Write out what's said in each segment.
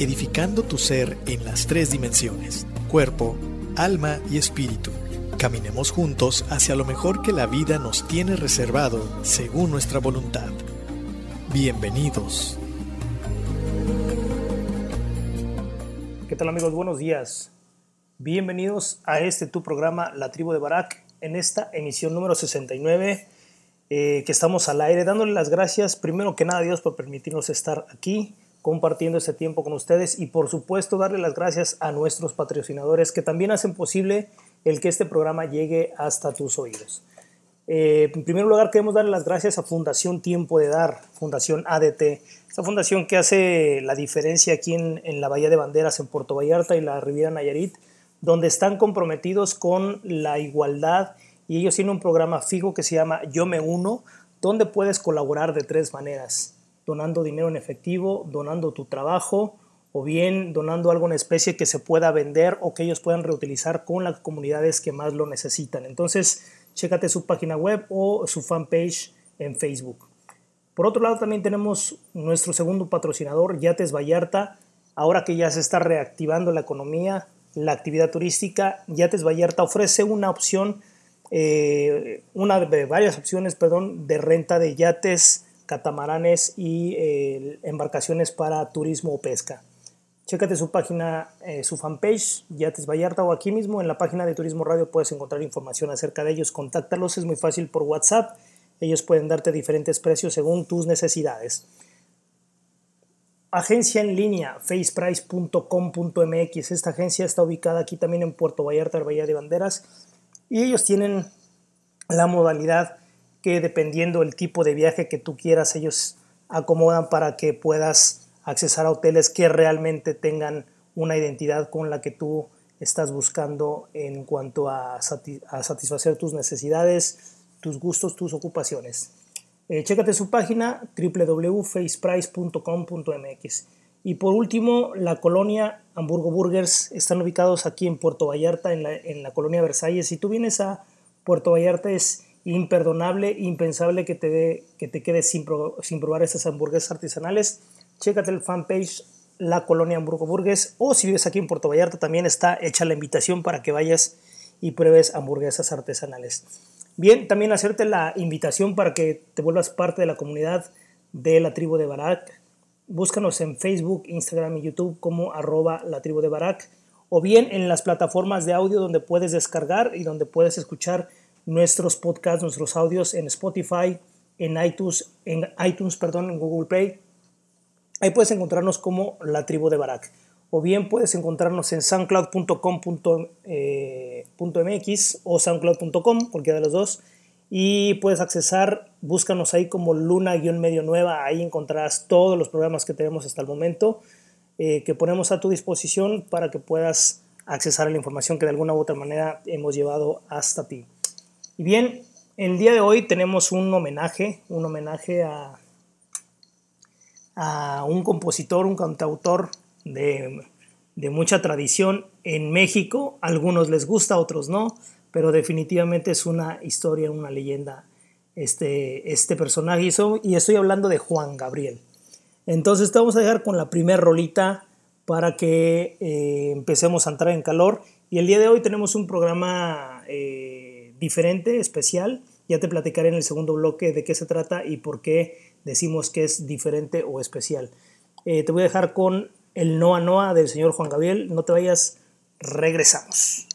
edificando tu ser en las tres dimensiones, cuerpo, alma y espíritu. Caminemos juntos hacia lo mejor que la vida nos tiene reservado según nuestra voluntad. Bienvenidos. ¿Qué tal amigos? Buenos días. Bienvenidos a este tu programa La Tribu de Barak en esta emisión número 69 eh, que estamos al aire dándole las gracias primero que nada a Dios por permitirnos estar aquí compartiendo este tiempo con ustedes y por supuesto darle las gracias a nuestros patrocinadores que también hacen posible el que este programa llegue hasta tus oídos. Eh, en primer lugar, queremos darle las gracias a Fundación Tiempo de Dar, Fundación ADT, esta fundación que hace la diferencia aquí en, en la Bahía de Banderas, en Puerto Vallarta y la Riviera Nayarit, donde están comprometidos con la igualdad y ellos tienen un programa fijo que se llama Yo Me Uno, donde puedes colaborar de tres maneras, donando dinero en efectivo, donando tu trabajo o bien donando algo en especie que se pueda vender o que ellos puedan reutilizar con las comunidades que más lo necesitan. Entonces, chécate su página web o su fanpage en Facebook. Por otro lado, también tenemos nuestro segundo patrocinador, Yates Vallarta. Ahora que ya se está reactivando la economía, la actividad turística, Yates Vallarta ofrece una opción, eh, una de varias opciones, perdón, de renta de yates, catamaranes y eh, embarcaciones para turismo o pesca. Chécate su página, eh, su fanpage, Yates Vallarta, o aquí mismo en la página de Turismo Radio puedes encontrar información acerca de ellos. Contáctalos, es muy fácil por WhatsApp. Ellos pueden darte diferentes precios según tus necesidades. Agencia en línea, faceprice.com.mx. Esta agencia está ubicada aquí también en Puerto Vallarta, Bahía de Banderas. Y ellos tienen la modalidad que dependiendo del tipo de viaje que tú quieras, ellos acomodan para que puedas accesar a hoteles que realmente tengan una identidad con la que tú estás buscando en cuanto a, satisfacer tus necesidades, tus gustos, tus ocupaciones. Eh, chécate su página www.faceprice.com.mx. Y por último, la colonia Hamburgo Burgers están ubicados aquí en Puerto Vallarta, en la, en la colonia Versalles. Si tú vienes a Puerto Vallarta es imperdonable, impensable que te, que te quedes sin, sin probar estas hamburguesas artesanales chécate el fanpage La Colonia Hamburgo Burgues o si vives aquí en Puerto Vallarta también está hecha la invitación para que vayas y pruebes hamburguesas artesanales. Bien, también hacerte la invitación para que te vuelvas parte de la comunidad de la tribu de Barak. Búscanos en Facebook, Instagram y YouTube como arroba la tribu de Barak o bien en las plataformas de audio donde puedes descargar y donde puedes escuchar nuestros podcasts, nuestros audios en Spotify, en iTunes, en iTunes, perdón, en Google Play Ahí puedes encontrarnos como la tribu de Barak. O bien puedes encontrarnos en soundcloud.com.mx eh, o soundcloud.com, cualquiera de los dos. Y puedes accesar, búscanos ahí como Luna-Medio Nueva, ahí encontrarás todos los programas que tenemos hasta el momento, eh, que ponemos a tu disposición para que puedas accesar a la información que de alguna u otra manera hemos llevado hasta ti. Y bien, el día de hoy tenemos un homenaje, un homenaje a a un compositor, un cantautor de, de mucha tradición en México. algunos les gusta, otros no, pero definitivamente es una historia, una leyenda este, este personaje. Y, estoy hablando de Juan Gabriel. Entonces te vamos a dejar con la primera rolita para que eh, empecemos a entrar en calor. Y el día de hoy tenemos un programa eh, diferente, especial. Ya te platicaré en el segundo bloque de qué se trata y por qué decimos que es diferente o especial. Eh, te voy a dejar con el Noa Noa del señor Juan Gabriel. No te vayas, regresamos.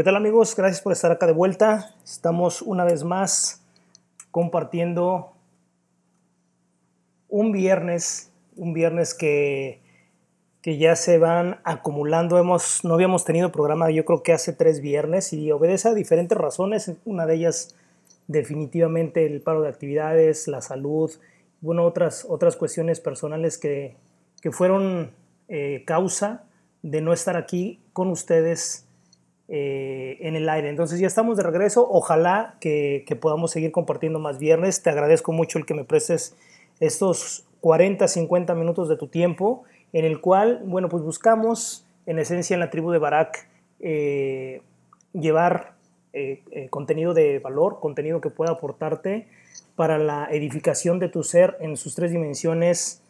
¿Qué tal amigos? Gracias por estar acá de vuelta. Estamos una vez más compartiendo un viernes, un viernes que, que ya se van acumulando. Hemos, no habíamos tenido programa yo creo que hace tres viernes y obedece a diferentes razones. Una de ellas definitivamente el paro de actividades, la salud, bueno, otras, otras cuestiones personales que, que fueron eh, causa de no estar aquí con ustedes eh, en el aire. Entonces ya estamos de regreso. Ojalá que, podamos seguir compartiendo más viernes. Te agradezco mucho el que me prestes estos 40, 50 minutos de tu tiempo, en el cual, bueno, pues buscamos en esencia en la tribu de Barak eh, llevar contenido de valor, contenido que pueda aportarte para la edificación de tu ser en sus tres dimensiones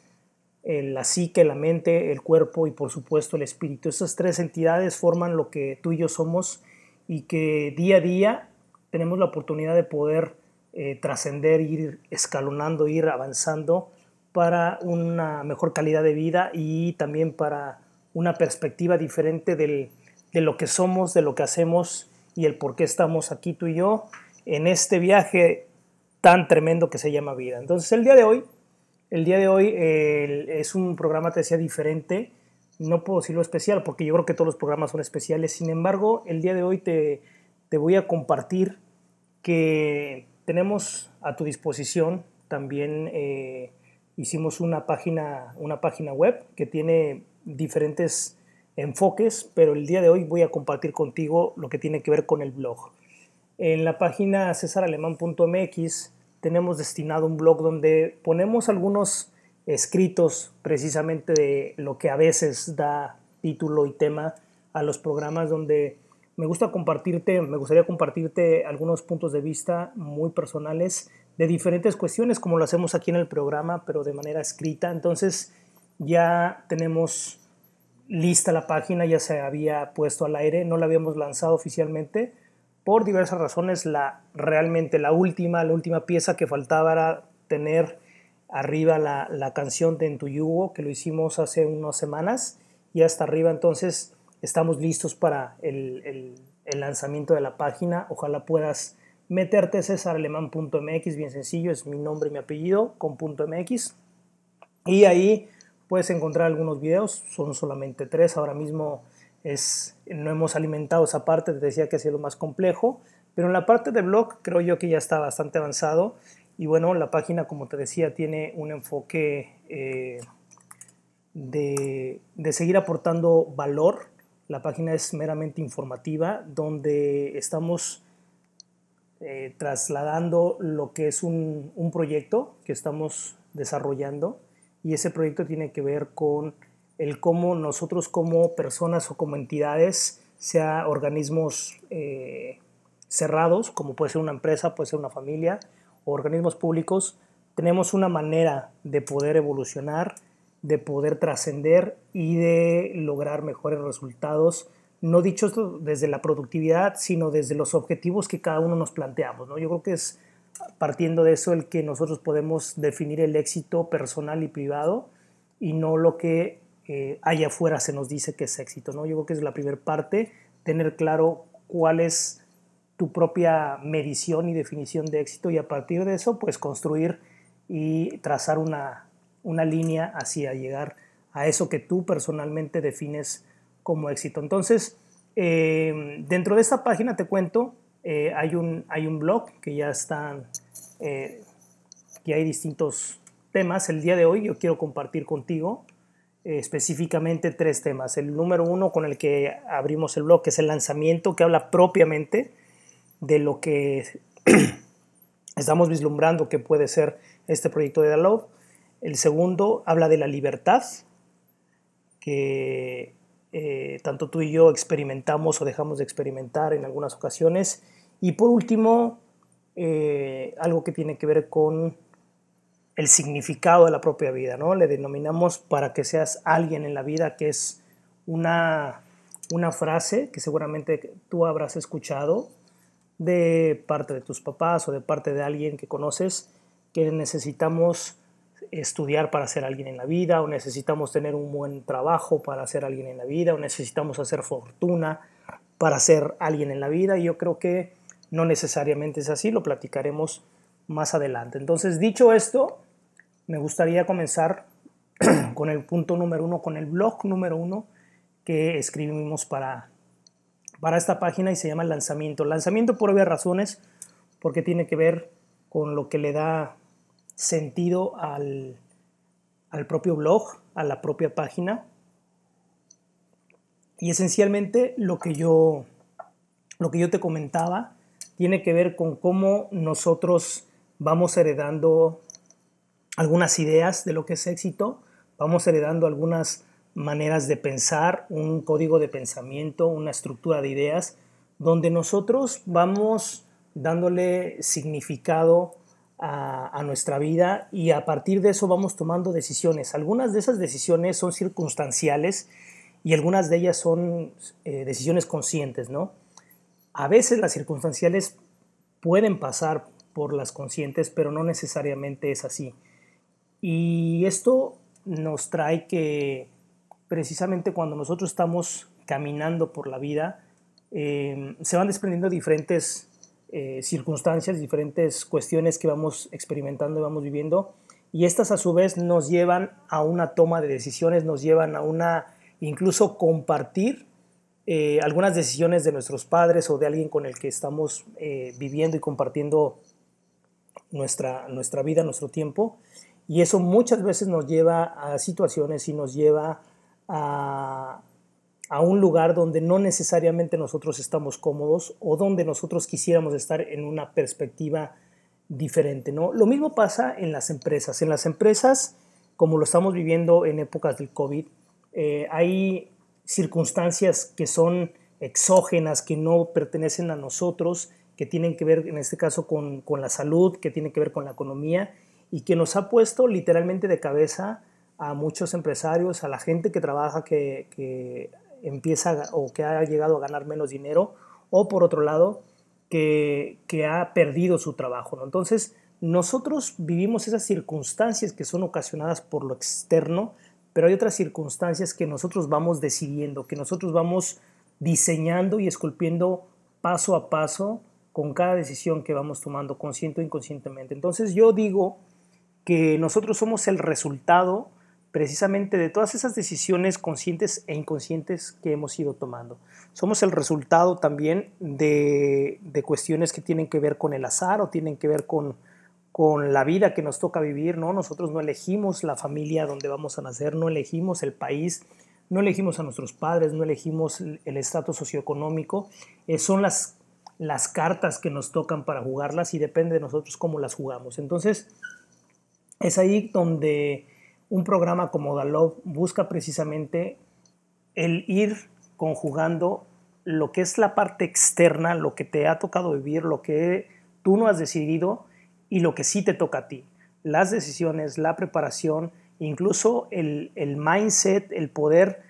la psique, la mente, el cuerpo y por supuesto el espíritu. Esas tres entidades forman lo que tú y yo somos y que día a día tenemos la oportunidad de poder eh, trascender, ir escalonando, ir avanzando para una mejor calidad de vida y también para una perspectiva diferente del, de lo que somos, de lo que hacemos y el por qué estamos aquí tú y yo en este viaje tan tremendo que se llama vida. Entonces el día de hoy el día de hoy es un programa, te decía, diferente. No puedo decirlo especial porque yo creo que todos los programas son especiales. Sin embargo, el día de hoy te, te voy a compartir que tenemos a tu disposición también eh, hicimos una página, una página web que tiene diferentes enfoques, pero el día de hoy voy a compartir contigo lo que tiene que ver con el blog. En la página cesaralemán.mx tenemos destinado un blog donde ponemos algunos escritos precisamente de lo que a veces da título y tema a los programas donde me gusta compartirte, me gustaría compartirte algunos puntos de vista muy personales de diferentes cuestiones como lo hacemos aquí en el programa, pero de manera escrita. Entonces ya tenemos lista la página, ya se había puesto al aire, no la habíamos lanzado oficialmente, por diversas razones, la, realmente la última, la última pieza que faltaba era tener arriba la, la canción de En tu yugo, que lo hicimos hace unas semanas, y hasta arriba entonces estamos listos para el, el, lanzamiento de la página. Ojalá puedas meterte a cesaralemán.mx, bien sencillo, es mi nombre y mi apellido con .mx, y ahí puedes encontrar algunos videos, son solamente tres, ahora mismo es, no hemos alimentado esa parte, te decía que ha sido lo más complejo, pero en la parte de blog creo yo que ya está bastante avanzado y bueno, la página como te decía tiene un enfoque eh, de, de seguir aportando valor, la página es meramente informativa donde estamos eh, trasladando lo que es un, un proyecto que estamos desarrollando y ese proyecto tiene que ver con el cómo nosotros como personas o como entidades, sea organismos eh, cerrados, como puede ser una empresa, puede ser una familia, o organismos públicos, tenemos una manera de poder evolucionar, de poder trascender y de lograr mejores resultados, no dicho esto desde la productividad, sino desde los objetivos que cada uno nos planteamos. ¿no? Yo creo que es partiendo de eso el que nosotros podemos definir el éxito personal y privado y no lo que allá afuera se nos dice que es éxito, ¿no? Yo creo que es la primera parte, tener claro cuál es tu propia medición y definición de éxito y a partir de eso, pues construir y trazar una, una línea hacia llegar a eso que tú personalmente defines como éxito. Entonces, eh, dentro de esta página te cuento, eh, hay, un, hay un blog que ya están, eh, que hay distintos temas. El día de hoy yo quiero compartir contigo específicamente tres temas. El número uno con el que abrimos el blog es el lanzamiento, que habla propiamente de lo que estamos vislumbrando que puede ser este proyecto de The Love. El segundo habla de la libertad, que eh, tanto tú y yo experimentamos o dejamos de experimentar en algunas ocasiones. Y por último, eh, algo que tiene que ver con el significado de la propia vida, ¿no? Le denominamos para que seas alguien en la vida, que es una, una frase que seguramente tú habrás escuchado de parte de tus papás o de parte de alguien que conoces, que necesitamos estudiar para ser alguien en la vida, o necesitamos tener un buen trabajo para ser alguien en la vida, o necesitamos hacer fortuna para ser alguien en la vida y yo creo que no necesariamente es así, lo platicaremos más adelante. Entonces, dicho esto, me gustaría comenzar con el punto número uno, con el blog número uno que escribimos para, para esta página y se llama Lanzamiento. Lanzamiento por obvias razones, porque tiene que ver con lo que le da sentido al, al propio blog, a la propia página. Y esencialmente lo que yo, lo que yo te comentaba tiene que ver con cómo nosotros vamos heredando algunas ideas de lo que es éxito, vamos heredando algunas maneras de pensar, un código de pensamiento, una estructura de ideas, donde nosotros vamos dándole significado a, nuestra vida y a partir de eso vamos tomando decisiones. Algunas de esas decisiones son circunstanciales y algunas de ellas son eh, decisiones conscientes, ¿no? A veces las circunstanciales pueden pasar por las conscientes, pero no necesariamente es así. Y esto nos trae que precisamente cuando nosotros estamos caminando por la vida, eh, se van desprendiendo diferentes eh, circunstancias, diferentes cuestiones que vamos experimentando y vamos viviendo. Y estas a su vez nos llevan a una toma de decisiones, nos llevan a una incluso compartir eh, algunas decisiones de nuestros padres o de alguien con el que estamos eh, viviendo y compartiendo nuestra, nuestra vida, nuestro tiempo. Y eso muchas veces nos lleva a situaciones y nos lleva a, a un lugar donde no necesariamente nosotros estamos cómodos o donde nosotros quisiéramos estar en una perspectiva diferente. ¿no? Lo mismo pasa en las empresas. En las empresas, como lo estamos viviendo en épocas del COVID, eh, hay circunstancias que son exógenas, que no pertenecen a nosotros, que tienen que ver en este caso con, con la salud, que tienen que ver con la economía y que nos ha puesto literalmente de cabeza a muchos empresarios, a la gente que trabaja, que, que empieza o que ha llegado a ganar menos dinero o por otro lado que, ha perdido su trabajo. Entonces nosotros vivimos esas circunstancias que son ocasionadas por lo externo, pero hay otras circunstancias que nosotros vamos decidiendo, que nosotros vamos diseñando y esculpiendo paso a paso con cada decisión que vamos tomando, consciente o inconscientemente. Entonces yo digo que nosotros somos el resultado precisamente de todas esas decisiones conscientes e inconscientes que hemos ido tomando. Somos el resultado también de, cuestiones que tienen que ver con el azar o tienen que ver con, con la vida que nos toca vivir, ¿no? Nosotros no elegimos la familia donde vamos a nacer, no elegimos el país, no elegimos a nuestros padres, no elegimos el estatus socioeconómico, eh, son las, las cartas que nos tocan para jugarlas y depende de nosotros cómo las jugamos. Entonces, es ahí donde un programa como Dalov busca precisamente el ir conjugando lo que es la parte externa, lo que te ha tocado vivir, lo que tú no has decidido y lo que sí te toca a ti. Las decisiones, la preparación, incluso el, mindset, el poder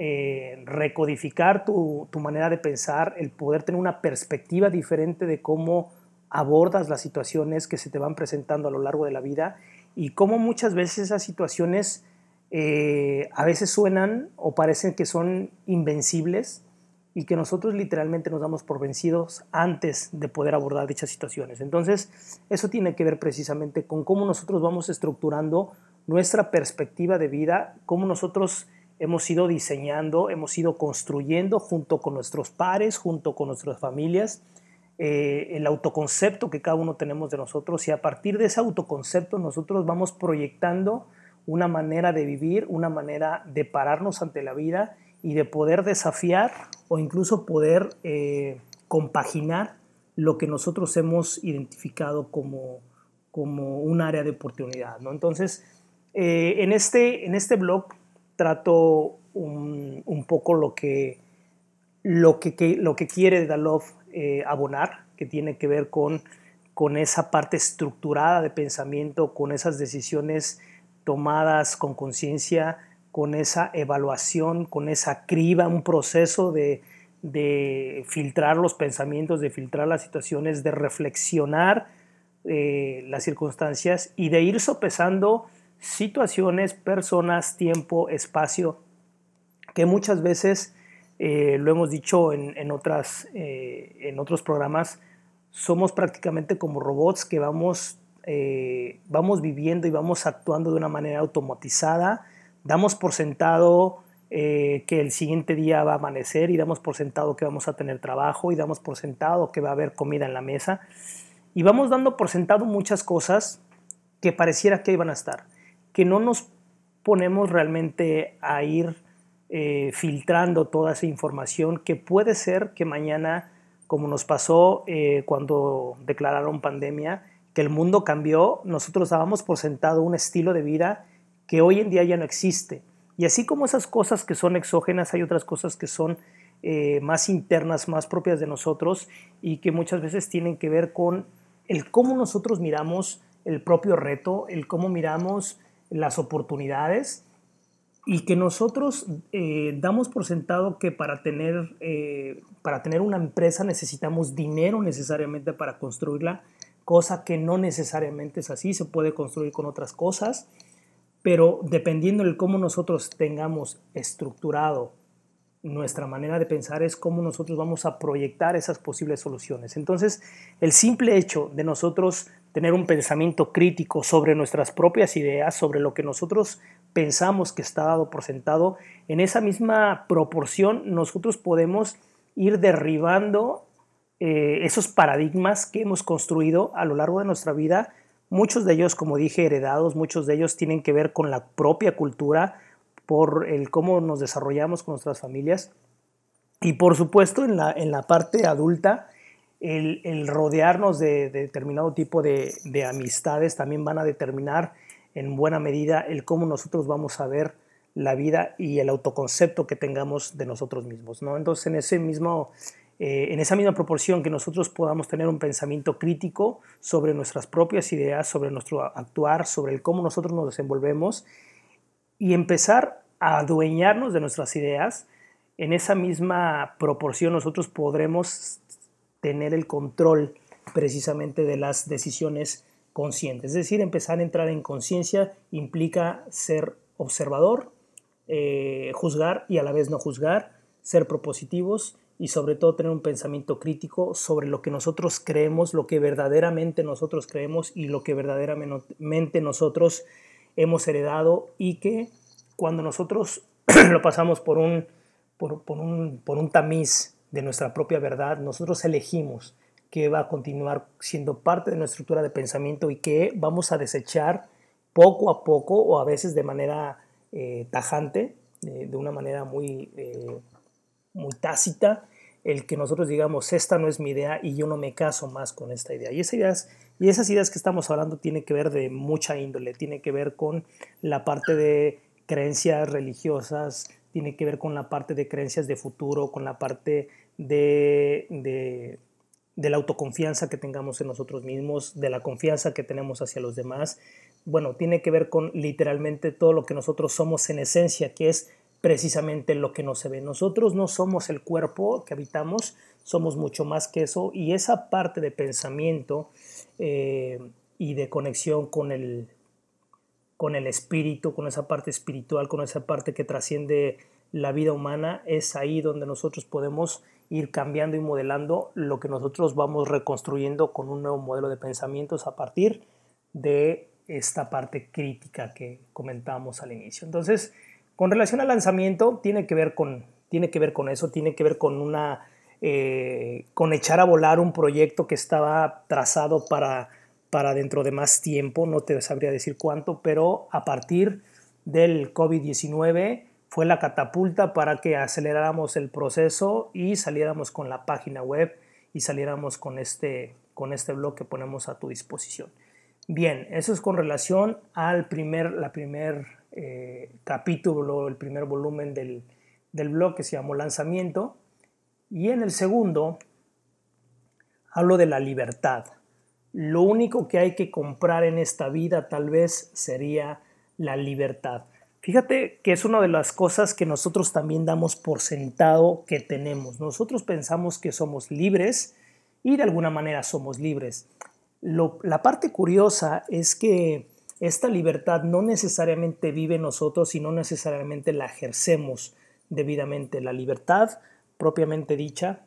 eh, recodificar tu, tu manera de pensar, el poder tener una perspectiva diferente de cómo abordas las situaciones que se te van presentando a lo largo de la vida y cómo muchas veces esas situaciones eh, a veces suenan o parecen que son invencibles y que nosotros literalmente nos damos por vencidos antes de poder abordar dichas situaciones. Entonces, eso tiene que ver precisamente con cómo nosotros vamos estructurando nuestra perspectiva de vida, cómo nosotros hemos ido diseñando, hemos ido construyendo junto con nuestros pares, junto con nuestras familias, eh, el autoconcepto que cada uno tenemos de nosotros y a partir de ese autoconcepto nosotros vamos proyectando una manera de vivir, una manera de pararnos ante la vida y de poder desafiar o incluso poder eh, compaginar lo que nosotros hemos identificado como, como un área de oportunidad. ¿no? Entonces, eh, en, este, en este blog trato un, poco lo que, lo que, lo que quiere Dalov eh, abonar, que tiene que ver con, con esa parte estructurada de pensamiento, con esas decisiones tomadas con conciencia, con esa evaluación, con esa criba, un proceso de, filtrar los pensamientos, de filtrar las situaciones, de reflexionar eh, las circunstancias y de ir sopesando situaciones, personas, tiempo, espacio, que muchas veces eh, lo hemos dicho en, otras, eh, en otros programas, somos prácticamente como robots que vamos, eh, vamos viviendo y vamos actuando de una manera automatizada, damos por sentado que el siguiente día va a amanecer y damos por sentado que vamos a tener trabajo y damos por sentado que va a haber comida en la mesa. Y vamos dando por sentado muchas cosas que pareciera que iban a estar, que no nos ponemos realmente a ir eh, filtrando toda esa información que puede ser que mañana, como nos pasó eh, cuando declararon pandemia, que el mundo cambió, nosotros dábamos por sentado un estilo de vida que hoy en día ya no existe. Y así como esas cosas que son exógenas, hay otras cosas que son eh, más internas, más propias de nosotros y que muchas veces tienen que ver con el cómo nosotros miramos el propio reto, el cómo miramos las oportunidades y que nosotros eh, damos por sentado que para tener, eh, para tener una empresa necesitamos dinero necesariamente para construirla, cosa que no necesariamente es así, se puede construir con otras cosas, pero dependiendo de cómo nosotros tengamos estructurado nuestra manera de pensar es cómo nosotros vamos a proyectar esas posibles soluciones. Entonces, el simple hecho de nosotros tener un pensamiento crítico sobre nuestras propias ideas, sobre lo que nosotros pensamos que está dado por sentado, en esa misma proporción nosotros podemos ir derribando eh, esos paradigmas que hemos construido a lo largo de nuestra vida. Muchos de ellos, como dije, heredados, muchos de ellos tienen que ver con la propia cultura, por el cómo nos desarrollamos con nuestras familias. Y por supuesto en la, en la parte adulta, el, rodearnos de, determinado tipo de, amistades también van a determinar en buena medida el cómo nosotros vamos a ver la vida y el autoconcepto que tengamos de nosotros mismos. ¿no? Entonces, en, ese mismo, eh, en esa misma proporción que nosotros podamos tener un pensamiento crítico sobre nuestras propias ideas, sobre nuestro actuar, sobre el cómo nosotros nos desenvolvemos y empezar a adueñarnos de nuestras ideas, en esa misma proporción nosotros podremos tener el control precisamente de las decisiones conscientes. Es decir, empezar a entrar en conciencia implica ser observador, eh, juzgar y a la vez no juzgar, ser propositivos y sobre todo tener un pensamiento crítico sobre lo que nosotros creemos, lo que verdaderamente nosotros creemos y lo que verdaderamente nosotros hemos heredado y que cuando nosotros lo pasamos por un, por, un, por un tamiz de nuestra propia verdad, nosotros elegimos que va a continuar siendo parte de nuestra estructura de pensamiento y que vamos a desechar poco a poco o a veces de manera eh, tajante, de una manera muy, eh, muy tácita, el que nosotros digamos, esta no es mi idea y yo no me caso más con esta idea. Y esas ideas, y esas ideas que estamos hablando tienen que ver de mucha índole, tiene que ver con la parte de creencias religiosas, tiene que ver con la parte de creencias de futuro, con la parte de, de, la autoconfianza que tengamos en nosotros mismos, de la confianza que tenemos hacia los demás. Bueno, tiene que ver con literalmente todo lo que nosotros somos en esencia, que es precisamente lo que no se ve. Nosotros no somos el cuerpo que habitamos, somos mucho más que eso y esa parte de pensamiento eh, y de conexión con el, con el espíritu, con esa parte espiritual, con esa parte que trasciende la vida humana, es ahí donde nosotros podemos ir cambiando y modelando lo que nosotros vamos reconstruyendo con un nuevo modelo de pensamientos a partir de esta parte crítica que comentábamos al inicio. Entonces, con relación al lanzamiento, tiene que ver con, tiene que ver con eso, tiene que ver con una eh, con echar a volar un proyecto que estaba trazado para para dentro de más tiempo, no te sabría decir cuánto, pero a partir del COVID-19 fue la catapulta para que aceleráramos el proceso y saliéramos con la página web y saliéramos con este, con este blog que ponemos a tu disposición. Bien, eso es con relación al primer, la primer eh, capítulo, el primer volumen del, del blog que se llamó Lanzamiento. Y en el segundo hablo de la libertad. Lo único que hay que comprar en esta vida tal vez sería la libertad. Fíjate que es una de las cosas que nosotros también damos por sentado que tenemos. Nosotros pensamos que somos libres y de alguna manera somos libres. la parte curiosa es que esta libertad no necesariamente vive nosotros y no necesariamente la ejercemos debidamente. La libertad, propiamente dicha,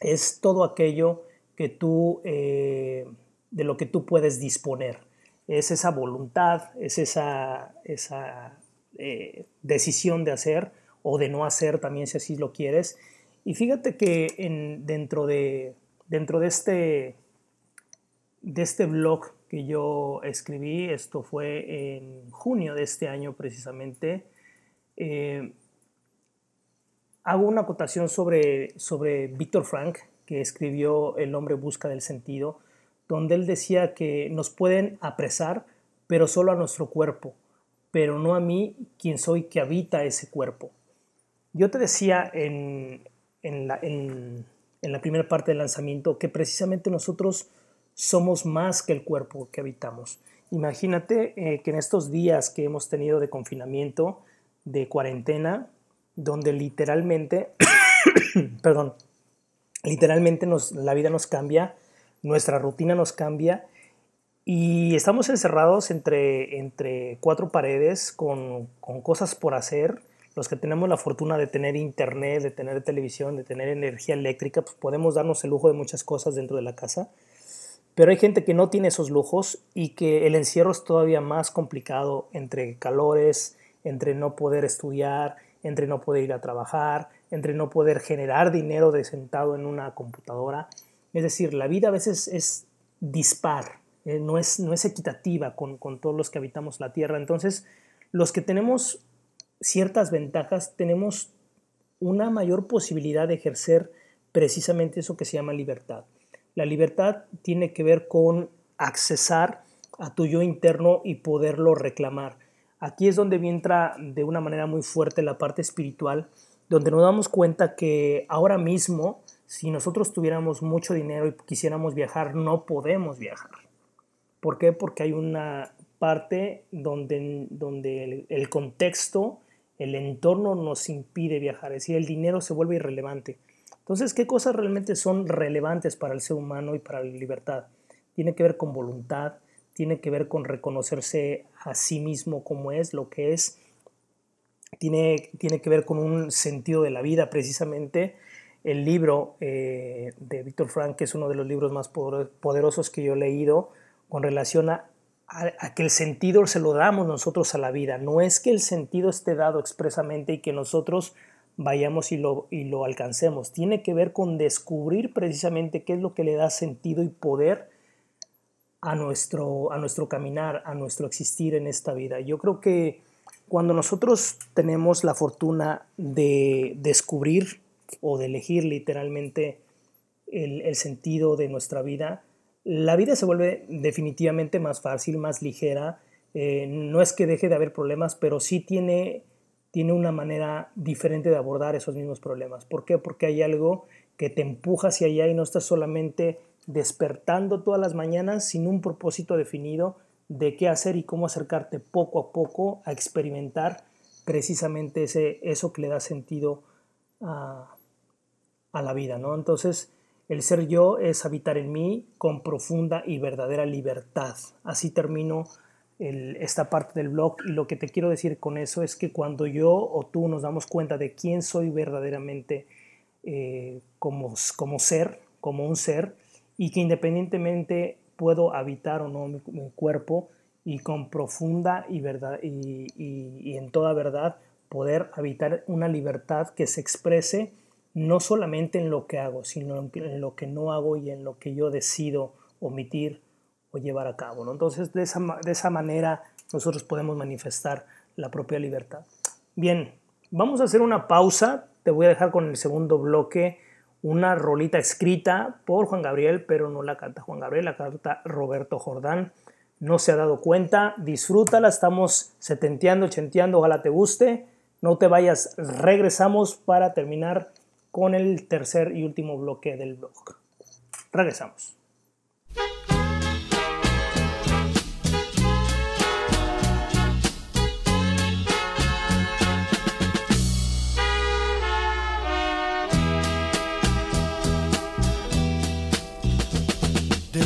es todo aquello que tú, eh, de lo que tú puedes disponer. Es esa voluntad, es esa, esa eh, decisión de hacer o de no hacer también si así lo quieres. Y fíjate que en, dentro, de, dentro de, este, de este blog que yo escribí, esto fue en junio de este año precisamente, eh, hago una acotación sobre, sobre Víctor Frank, que escribió El hombre busca del sentido, donde él decía que nos pueden apresar, pero solo a nuestro cuerpo, pero no a mí, quien soy que habita ese cuerpo. Yo te decía en, en, la, en la primera parte del lanzamiento que precisamente nosotros somos más que el cuerpo que habitamos. Imagínate eh, que en estos días que hemos tenido de confinamiento, de cuarentena, donde literalmente, perdón, literalmente nos, la vida nos cambia, nuestra rutina nos cambia y estamos encerrados entre, entre cuatro paredes con, con cosas por hacer. Los que tenemos la fortuna de tener internet, de tener televisión, de tener energía eléctrica, pues podemos darnos el lujo de muchas cosas dentro de la casa pero hay gente que no tiene esos lujos y que el encierro es todavía más complicado entre calores, entre no poder estudiar, entre no poder ir a trabajar, entre no poder generar dinero de sentado en una computadora. Es decir, la vida a veces es dispar, eh, no, es, no es equitativa con, con todos los que habitamos la Tierra. Entonces, los que tenemos ciertas ventajas, tenemos una mayor posibilidad de ejercer precisamente eso que se llama libertad. La libertad tiene que ver con accesar a tu yo interno y poderlo reclamar. Aquí es donde entra de una manera muy fuerte la parte espiritual, donde nos damos cuenta que ahora mismo, si nosotros tuviéramos mucho dinero y quisiéramos viajar, no podemos viajar. ¿Por qué? Porque hay una parte donde, donde el, el contexto, el entorno nos impide viajar, es decir, el dinero se vuelve irrelevante. Entonces, ¿qué cosas realmente son relevantes para el ser humano y para la libertad? Tiene que ver con voluntad, tiene que ver con reconocerse a sí mismo como es, lo que es, tiene, tiene que ver con un sentido de la vida, precisamente. El libro eh, de Víctor Frank, que es uno de los libros más poderosos que yo he leído, con relación a, a, que el sentido se lo damos nosotros a la vida. No es que el sentido esté dado expresamente y que nosotros vayamos y lo, y lo alcancemos. Tiene que ver con descubrir precisamente qué es lo que le da sentido y poder a nuestro, a nuestro caminar, a nuestro existir en esta vida. Yo creo que cuando nosotros tenemos la fortuna de descubrir o de elegir literalmente el, sentido de nuestra vida, la vida se vuelve definitivamente más fácil, más ligera. Eh, no es que deje de haber problemas, pero sí tiene tiene una manera diferente de abordar esos mismos problemas. ¿Por qué? Porque hay algo que te empuja hacia allá y no estás solamente despertando todas las mañanas sin un propósito definido de qué hacer y cómo acercarte poco a poco a experimentar precisamente ese, eso que le da sentido a, a la vida. ¿no? Entonces, el ser yo es habitar en mí con profunda y verdadera libertad. Así termino esta parte del blog y lo que te quiero decir con eso es que cuando yo o tú nos damos cuenta de quién soy verdaderamente eh, como, como ser, como un ser, y que independientemente puedo habitar o no mi, cuerpo y con profunda y, verdad, y, y, en toda verdad poder habitar una libertad que se exprese no solamente en lo que hago, sino en lo que no hago y en lo que yo decido omitir o llevar a cabo. ¿no? Entonces, de esa, de esa manera nosotros podemos manifestar la propia libertad. Bien, vamos a hacer una pausa. Te voy a dejar con el segundo bloque una rolita escrita por Juan Gabriel, pero no la canta Juan Gabriel, la canta Roberto Jordán. No se ha dado cuenta, disfrútala, estamos setenteando, chenteando, ojalá te guste. No te vayas, regresamos para terminar con el tercer y último bloque del blog. Regresamos.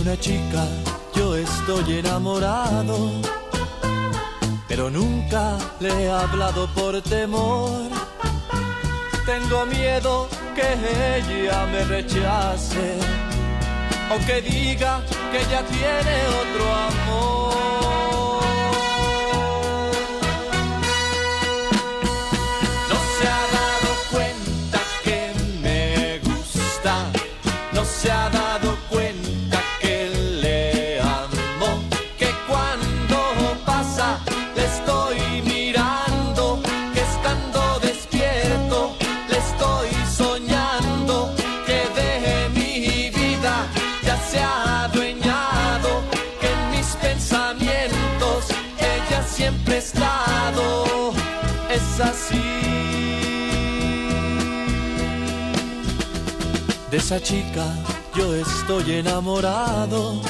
Una chica yo estoy enamorado, pero nunca le he hablado por temor Tengo miedo que ella me rechace o que diga que ya tiene otro amor. Esa chica yo estoy enamorado,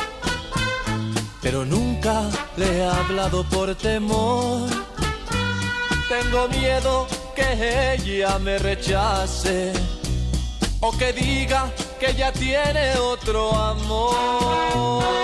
pero nunca le he hablado por temor. Tengo miedo que ella me rechace o que diga que ya tiene otro amor.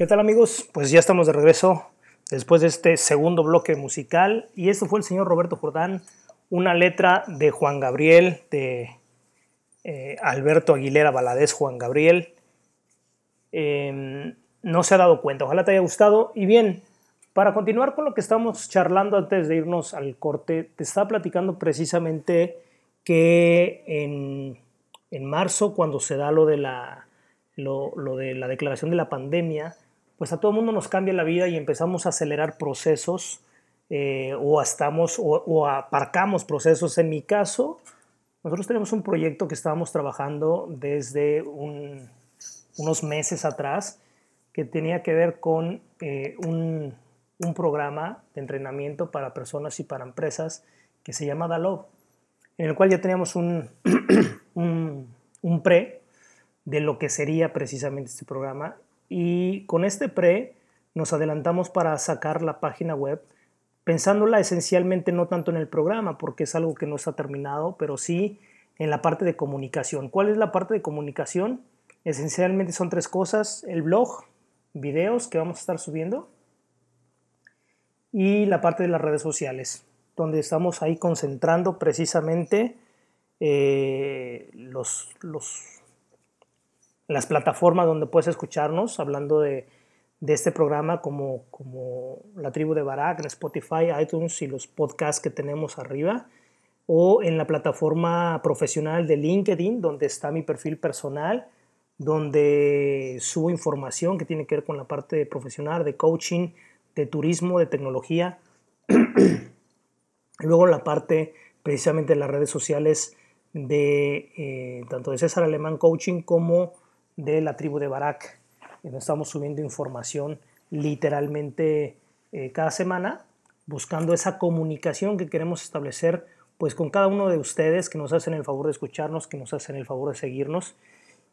¿Qué tal amigos? Pues ya estamos de regreso después de este segundo bloque musical y esto fue el señor Roberto Jordán, una letra de Juan Gabriel, de eh, Alberto Aguilera Valadez Juan Gabriel. Eh, no se ha dado cuenta, ojalá te haya gustado. Y bien, para continuar con lo que estamos charlando antes de irnos al corte, te estaba platicando precisamente que en, en marzo, cuando se da lo de, la, lo, lo de la declaración de la pandemia, pues a todo el mundo nos cambia la vida y empezamos a acelerar procesos eh, o, estamos, o, aparcamos procesos. En mi caso, nosotros tenemos un proyecto que estábamos trabajando desde un, unos meses atrás que tenía que ver con eh, un, un, programa de entrenamiento para personas y para empresas que se llama Dalog, en el cual ya teníamos un, un, un pre de lo que sería precisamente este programa y con este pre nos adelantamos para sacar la página web, pensándola esencialmente no tanto en el programa, porque es algo que no está terminado, pero sí en la parte de comunicación. ¿Cuál es la parte de comunicación? Esencialmente son tres cosas, el blog, videos que vamos a estar subiendo y la parte de las redes sociales, donde estamos ahí concentrando precisamente eh, los, los las plataformas donde puedes escucharnos, hablando de, de este programa como, como La Tribu de Barak, en Spotify, iTunes y los podcasts que tenemos arriba, o en la plataforma profesional de LinkedIn, donde está mi perfil personal, donde subo información que tiene que ver con la parte profesional, de coaching, de turismo, de tecnología. Luego la parte precisamente las redes sociales de eh, tanto de César Alemán Coaching como de la tribu de Barak. Estamos subiendo información literalmente eh, cada semana, buscando esa comunicación que queremos establecer pues con cada uno de ustedes que nos hacen el favor de escucharnos, que nos hacen el favor de seguirnos.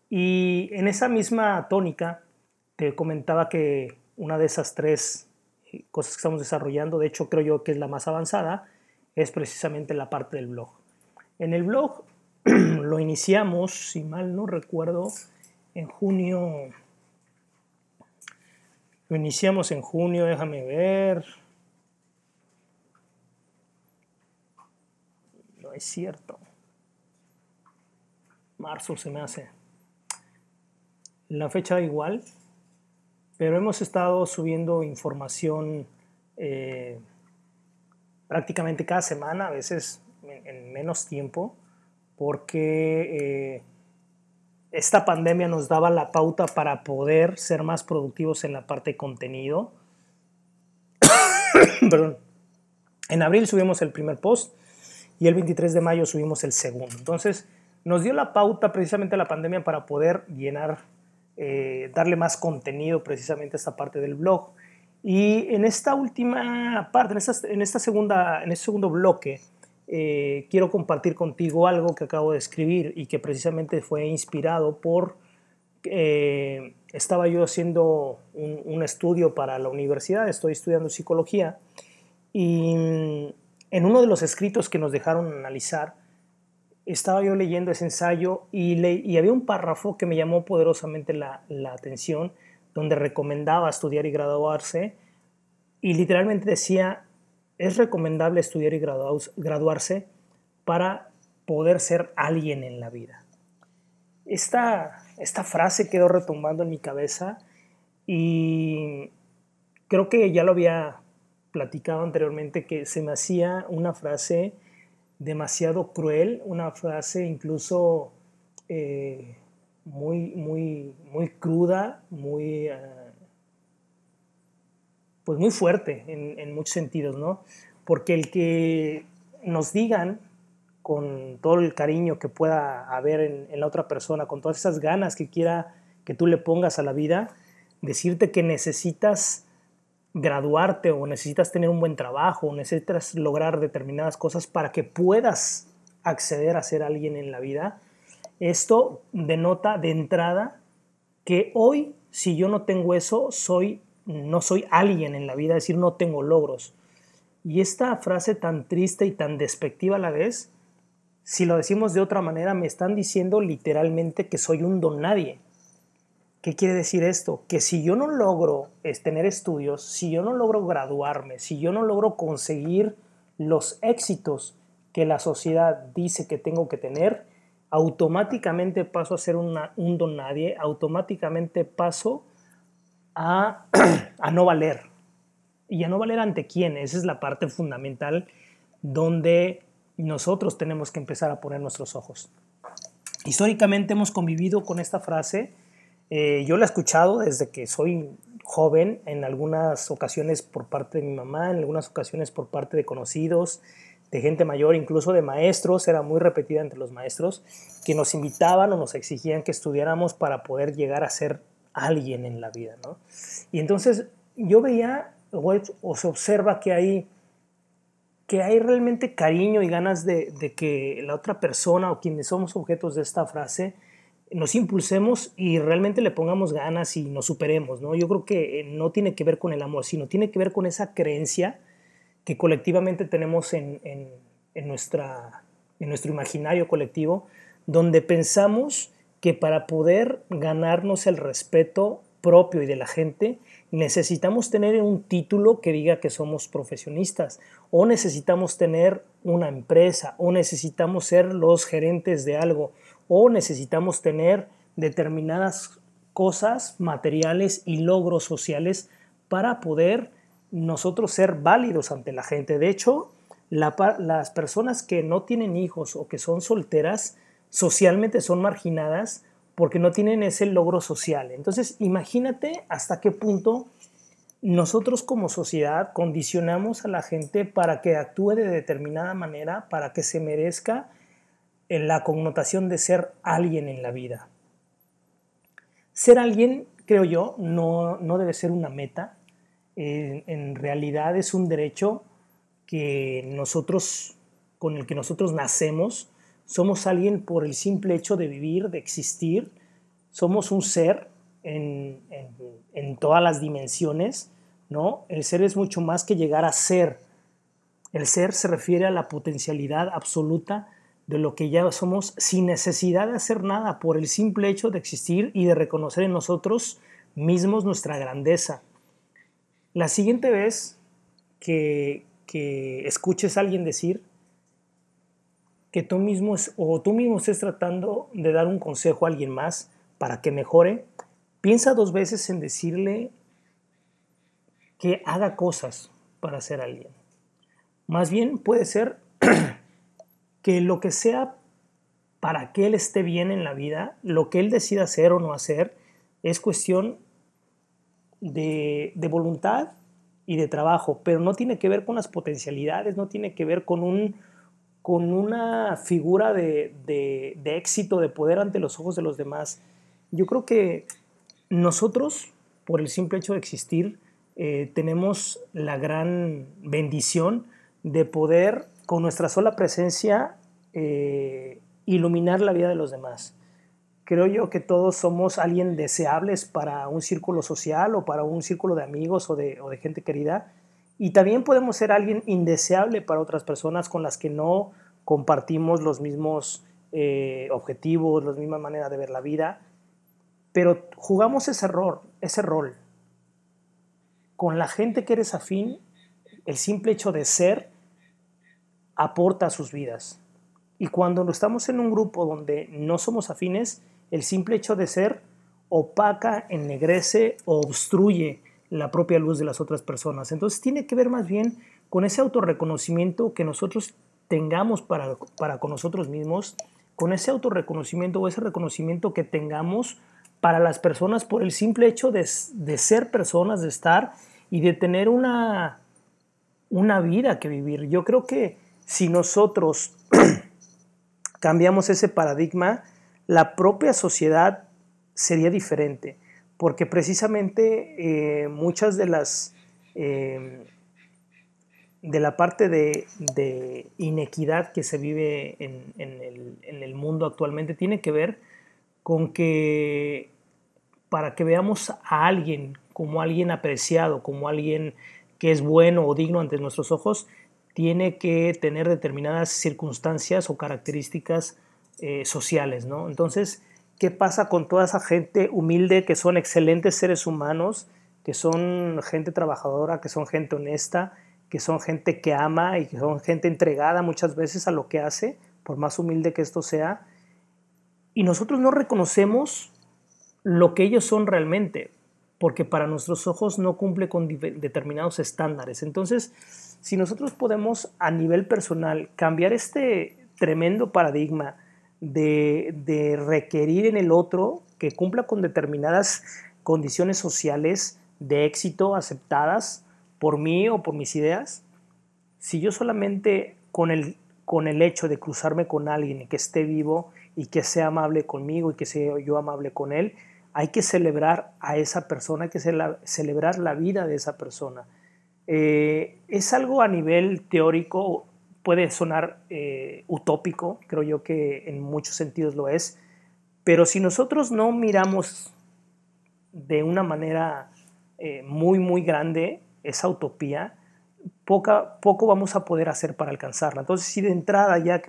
Y en esa misma tónica te comentaba que una de esas tres eh, cosas que estamos desarrollando, de hecho creo yo que es la más avanzada, es precisamente la parte del blog. En el blog lo iniciamos, si mal no recuerdo, en junio. Lo iniciamos en junio, déjame ver. No es cierto. Marzo se me hace. La fecha igual, pero hemos estado subiendo información eh, prácticamente cada semana, a veces en, menos tiempo, porque eh, esta pandemia nos daba la pauta para poder ser más productivos en la parte de contenido. Perdón. En abril subimos el primer post y el 23 de mayo subimos el segundo. Entonces, nos dio la pauta precisamente la pandemia para poder llenar, eh, darle más contenido precisamente a esta parte del blog. Y en esta última parte, en, esta, en, esta segunda, en este segundo bloque, eh, quiero compartir contigo algo que acabo de escribir y que precisamente fue inspirado por, eh, estaba yo haciendo un, un, estudio para la universidad, estoy estudiando psicología, y en uno de los escritos que nos dejaron analizar, estaba yo leyendo ese ensayo y, le, y había un párrafo que me llamó poderosamente la, la atención, donde recomendaba estudiar y graduarse, y literalmente decía, es recomendable estudiar y graduarse para poder ser alguien en la vida. Esta, esta frase quedó retumbando en mi cabeza y creo que ya lo había platicado anteriormente que se me hacía una frase demasiado cruel, una frase incluso eh, muy, muy, muy cruda, muy, uh, pues muy fuerte en, muchos sentidos, ¿no? Porque el que nos digan con todo el cariño que pueda haber en, en, la otra persona, con todas esas ganas que quiera que tú le pongas a la vida, decirte que necesitas graduarte o necesitas tener un buen trabajo o necesitas lograr determinadas cosas para que puedas acceder a ser alguien en la vida, esto denota de entrada que hoy, si yo no tengo eso, soy, no soy alguien en la vida, es decir, no tengo logros. Y esta frase tan triste y tan despectiva a la vez, si lo decimos de otra manera, me están diciendo literalmente que soy un don nadie. ¿Qué quiere decir esto? Que si yo no logro tener estudios, si yo no logro graduarme, si yo no logro conseguir los éxitos que la sociedad dice que tengo que tener, automáticamente paso a ser un don nadie, automáticamente paso a, no valer. ¿Y a no valer ante quién? Esa es la parte fundamental donde nosotros tenemos que empezar a poner nuestros ojos. Históricamente hemos convivido con esta frase, eh, yo la he escuchado desde que soy joven, en algunas ocasiones por parte de mi mamá, en algunas ocasiones por parte de conocidos, de gente mayor, incluso de maestros, era muy repetida entre los maestros, que nos invitaban o nos exigían que estudiáramos para poder llegar a ser alguien en la vida, ¿no? Y entonces yo veía o, se observa que hay, que hay realmente cariño y ganas de, que la otra persona o quienes somos objetos de esta frase nos impulsemos y realmente le pongamos ganas y nos superemos, ¿no? Yo creo que no tiene que ver con el amor, sino tiene que ver con esa creencia que colectivamente tenemos en, en, nuestra, en nuestro imaginario colectivo, donde pensamos que para poder ganarnos el respeto propio y de la gente, necesitamos tener un título que diga que somos profesionistas, o necesitamos tener una empresa, o necesitamos ser los gerentes de algo, o necesitamos tener determinadas cosas materiales y logros sociales para poder nosotros ser válidos ante la gente. De hecho, las personas que no tienen hijos o que son solteras socialmente son marginadas porque no tienen ese logro social. Entonces, imagínate hasta qué punto nosotros como sociedad condicionamos a la gente para que actúe de determinada manera, para que se merezca la connotación de ser alguien en la vida. Ser alguien, creo yo, no, no debe ser una meta, eh, en realidad es un derecho que nosotros, con el que nosotros nacemos, somos alguien por el simple hecho de vivir, de existir, somos un ser en, en, todas las dimensiones, ¿no? El ser es mucho más que llegar a ser. El ser se refiere a la potencialidad absoluta de lo que ya somos sin necesidad de hacer nada, por el simple hecho de existir y de reconocer en nosotros mismos nuestra grandeza. La siguiente vez que, que escuches a alguien decir que tú mismo o tú mismo estés tratando de dar un consejo a alguien más para que mejore, piensa dos veces en decirle que haga cosas para ser alguien. Más bien puede ser que lo que sea para que él esté bien en la vida, lo que él decida hacer o no hacer, es cuestión de, voluntad y de trabajo, pero no tiene que ver con las potencialidades, no tiene que ver con, un, con una figura de, de éxito, de poder ante los ojos de los demás. Yo creo que nosotros, por el simple hecho de existir, eh, tenemos la gran bendición de poder, con nuestra sola presencia, eh, iluminar la vida de los demás. Creo yo que todos somos alguien deseables para un círculo social o para un círculo de amigos o de, gente querida. Y también podemos ser alguien indeseable para otras personas con las que no compartimos los mismos eh, objetivos, la misma manera de ver la vida pero jugamos ese rol, ese rol. Con la gente que eres afín, el simple hecho de ser aporta a sus vidas. Y cuando estamos en un grupo donde no somos afines, el simple hecho de ser opaca, ennegrece o obstruye la propia luz de las otras personas. Entonces tiene que ver más bien con ese autorreconocimiento que nosotros tengamos para, para con nosotros mismos, con ese autorreconocimiento o ese reconocimiento que tengamos para las personas por el simple hecho de, ser personas, de estar y de tener una, una vida que vivir. Yo creo que si nosotros cambiamos ese paradigma, la propia sociedad sería diferente, porque precisamente eh, muchas de las... Eh, de la parte de, inequidad que se vive en, el, en, el, mundo actualmente tiene que ver con que para que veamos a alguien como alguien apreciado, como alguien que es bueno o digno ante nuestros ojos, tiene que tener determinadas circunstancias o características eh, sociales, ¿no? Entonces, ¿qué pasa con toda esa gente humilde que son excelentes seres humanos, que son gente trabajadora, que son gente honesta, que son gente que ama y que son gente entregada muchas veces a lo que hace, por más humilde que esto sea, y nosotros no reconocemos lo que ellos son realmente, porque para nuestros ojos no cumple con determinados estándares. Entonces, si nosotros podemos a nivel personal cambiar este tremendo paradigma de, requerir en el otro que cumpla con determinadas condiciones sociales de éxito aceptadas por mí o por mis ideas, si yo solamente con el, con el hecho de cruzarme con alguien que esté vivo y que sea amable conmigo y que sea yo amable con él, hay que celebrar a esa persona, hay que celebrar la vida de esa persona. Eh, es algo a nivel teórico, puede sonar eh, utópico, creo yo que en muchos sentidos lo es, pero si nosotros no miramos de una manera eh, muy, muy grande esa utopía, poca, poco vamos a poder hacer para alcanzarla. Entonces, si de entrada ya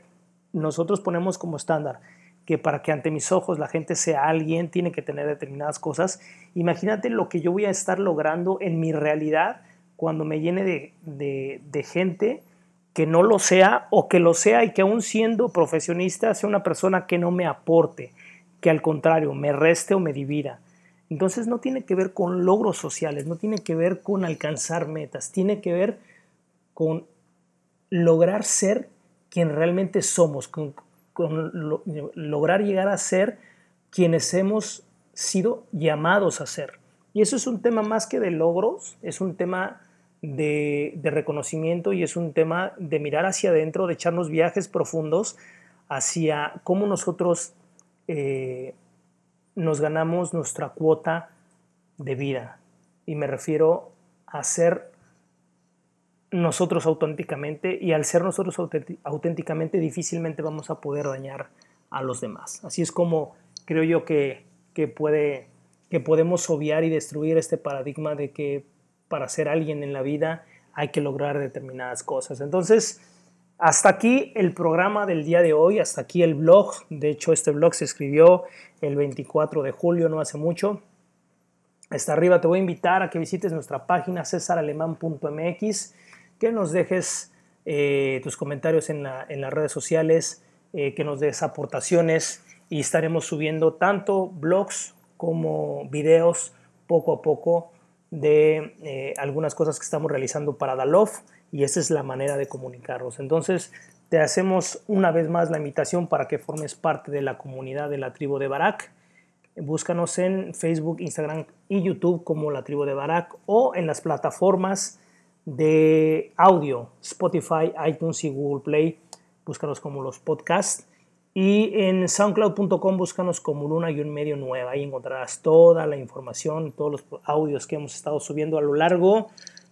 nosotros ponemos como estándar que para que ante mis ojos la gente sea alguien tiene que tener determinadas cosas. Imagínate lo que yo voy a estar logrando en mi realidad cuando me llene de, gente que no lo sea o que lo sea y que aún siendo profesionista sea una persona que no me aporte, que al contrario me reste o me divida. Entonces no tiene que ver con logros sociales, no tiene que ver con alcanzar metas, tiene que ver con lograr ser quien realmente somos, con, lograr llegar a ser quienes hemos sido llamados a ser. Y eso es un tema más que de logros, es un tema de, reconocimiento y es un tema de mirar hacia adentro, de echarnos viajes profundos hacia cómo nosotros eh, nos ganamos nuestra cuota de vida. Y me refiero a ser nosotros auténticamente y al ser nosotros auténticamente difícilmente vamos a poder dañar a los demás. Así es como creo yo que, que, puede, que podemos obviar y destruir este paradigma de que para ser alguien en la vida hay que lograr determinadas cosas. Entonces, hasta aquí el programa del día de hoy, hasta aquí el blog. De hecho, este blog se escribió el 24 de julio, no hace mucho. Hasta arriba te voy a invitar a que visites nuestra página cesaralemán.mx que nos dejes eh, tus comentarios en, las redes sociales, eh, que nos des aportaciones y estaremos subiendo tanto blogs como videos poco a poco de eh, algunas cosas que estamos realizando para Dalof y esa es la manera de comunicarnos. Entonces, te hacemos una vez más la invitación para que formes parte de la comunidad de la tribu de Barak. Búscanos en Facebook, Instagram y YouTube como la tribu de Barak o en las plataformas de audio, Spotify, iTunes y Google Play. Búscanos como los podcasts. Y en soundcloud.com búscanos como Luna y un medio nueva. Ahí encontrarás toda la información, todos los audios que hemos estado subiendo a lo largo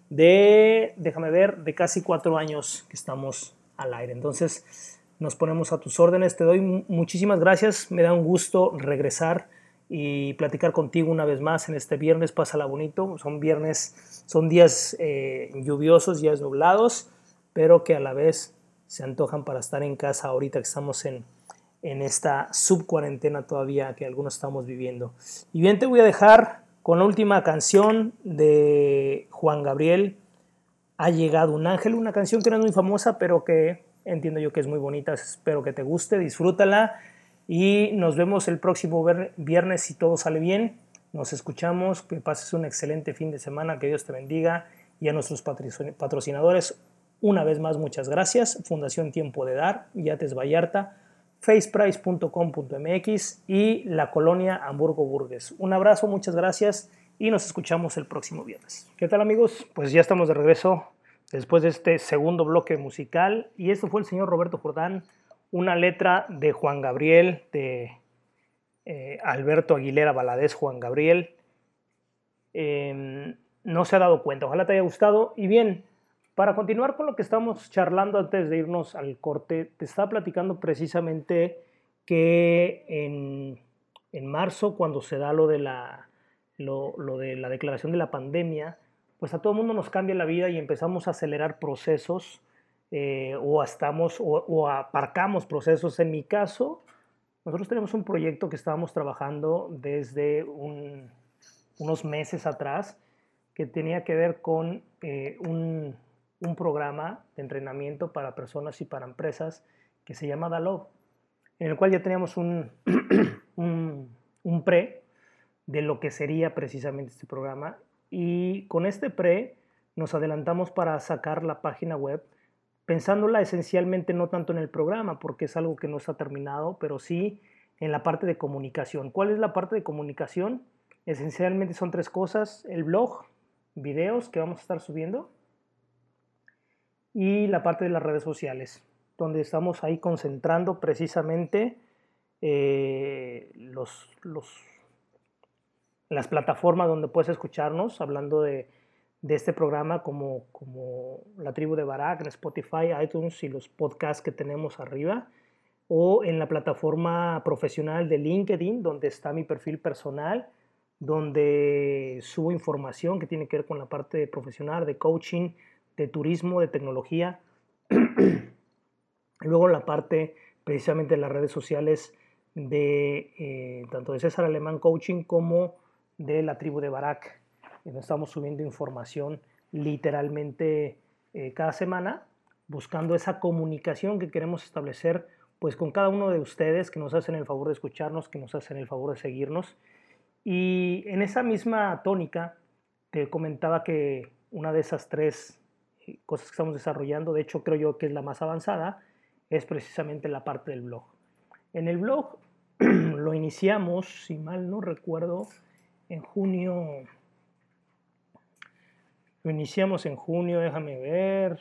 de, déjame ver, de casi cuatro años que estamos al aire. Entonces nos ponemos a tus órdenes. Te doy muchísimas gracias. Me da un gusto regresar y platicar contigo una vez más en este viernes. Pásala bonito. Son viernes, son días eh, lluviosos, días nublados, pero que a la vez se antojan para estar en casa ahorita que estamos en, en esta subcuarentena todavía que algunos estamos viviendo. Y bien, te voy a dejar con la última canción de Juan Gabriel. Ha llegado un ángel, una canción que no es muy famosa, pero que entiendo yo que es muy bonita. Espero que te guste, disfrútala y nos vemos el próximo viernes si todo sale bien. Nos escuchamos, que pases un excelente fin de semana, que Dios te bendiga y a nuestros patrocinadores una vez más muchas gracias. Fundación Tiempo de Dar, Yates Vallarta, faceprice.com.mx y la colonia Hamburgo Burgues. Un abrazo, muchas gracias y nos escuchamos el próximo viernes. ¿Qué tal amigos? Pues ya estamos de regreso después de este segundo bloque musical y esto fue el señor Roberto Jordán una letra de Juan Gabriel, de eh, Alberto Aguilera Valadez, Juan Gabriel. Em, no se ha dado cuenta, ojalá te haya gustado. Y bien, para continuar con lo que estamos charlando antes de irnos al corte, te estaba platicando precisamente que en, marzo, cuando se da lo de, la, lo de la declaración de la pandemia, pues a todo el mundo nos cambia la vida y empezamos a acelerar procesos eh, o, estamos, o, aparcamos procesos. En mi caso, nosotros tenemos un proyecto que estábamos trabajando desde unos meses atrás que tenía que ver con eh, un, programa de entrenamiento para personas y para empresas que se llama DALOB, en el cual ya teníamos un, un, un pre de lo que sería precisamente este programa y con este pre nos adelantamos para sacar la página web pensándola esencialmente no tanto en el programa, porque es algo que no está terminado, pero sí en la parte de comunicación. ¿Cuál es la parte de comunicación? Esencialmente son tres cosas, el blog, videos que vamos a estar subiendo y la parte de las redes sociales, donde estamos ahí concentrando precisamente eh, los, las plataformas donde puedes escucharnos, hablando de de este programa como, como La Tribu de Barak en Spotify, iTunes y los podcasts que tenemos arriba, o en la plataforma profesional de LinkedIn, donde está mi perfil personal, donde subo información que tiene que ver con la parte profesional, de coaching, de turismo, de tecnología. Luego la parte precisamente de las redes sociales de eh, tanto de César Alemán Coaching como de la tribu de Barak estamos subiendo información literalmente eh, cada semana, buscando esa comunicación que queremos establecer pues con cada uno de ustedes que nos hacen el favor de escucharnos, que nos hacen el favor de seguirnos. Y en esa misma tónica te comentaba que una de esas tres cosas que estamos desarrollando, de hecho creo yo que es la más avanzada, es precisamente la parte del blog. En el blog lo iniciamos, si mal no recuerdo, en junio Lo iniciamos en junio, déjame ver.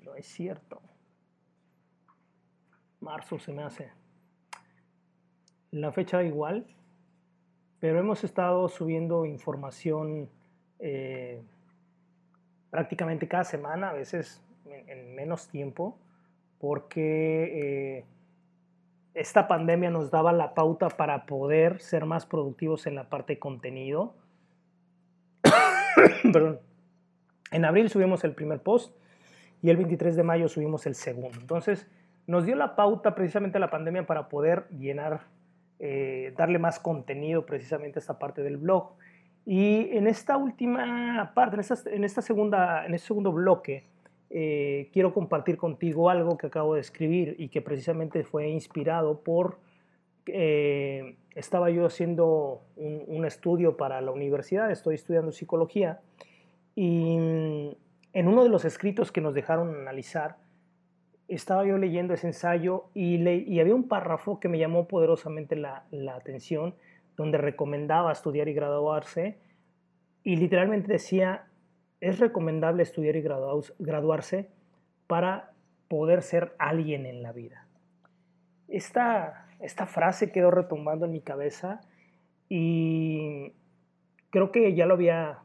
No es cierto. Marzo se me hace. La fecha igual, pero hemos estado subiendo información eh, prácticamente cada semana, a veces en, en menos tiempo, porque eh, esta pandemia nos daba la pauta para poder ser más productivos en la parte de contenido. Perdón. En abril subimos el primer post y el 23 de mayo subimos el segundo. Entonces, nos dio la pauta precisamente la pandemia para poder llenar, eh, darle más contenido precisamente a esta parte del blog. Y en esta última parte, en esta, en esta segunda, en este segundo bloque, eh, quiero compartir contigo algo que acabo de escribir y que precisamente fue inspirado por, eh, estaba yo haciendo un, un, estudio para la universidad, estoy estudiando psicología, y en uno de los escritos que nos dejaron analizar, estaba yo leyendo ese ensayo y, había un párrafo que me llamó poderosamente la, la atención, donde recomendaba estudiar y graduarse, y literalmente decía, es recomendable estudiar y graduarse para poder ser alguien en la vida. Esta, esta frase quedó retumbando en mi cabeza y creo que ya lo había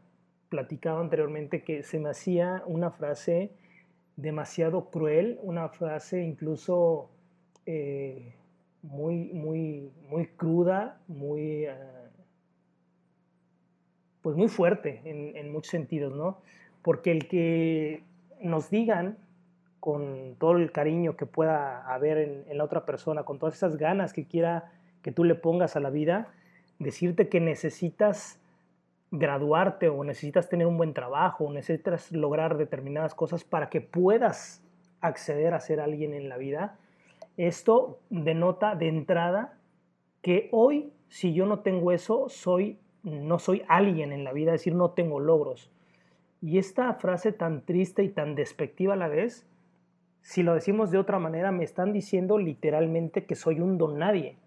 platicado anteriormente que se me hacía una frase demasiado cruel, una frase incluso eh, muy, muy, muy cruda, muy... Uh, pues muy fuerte en, en, muchos sentidos, ¿no? Porque el que nos digan con todo el cariño que pueda haber en, en, la otra persona, con todas esas ganas que quiera que tú le pongas a la vida, decirte que necesitas graduarte o necesitas tener un buen trabajo o necesitas lograr determinadas cosas para que puedas acceder a ser alguien en la vida, esto denota de entrada que hoy, si yo no tengo eso, soy no soy alguien en la vida, es decir, no tengo logros. Y esta frase tan triste y tan despectiva a la vez, si lo decimos de otra manera, me están diciendo literalmente que soy un don nadie.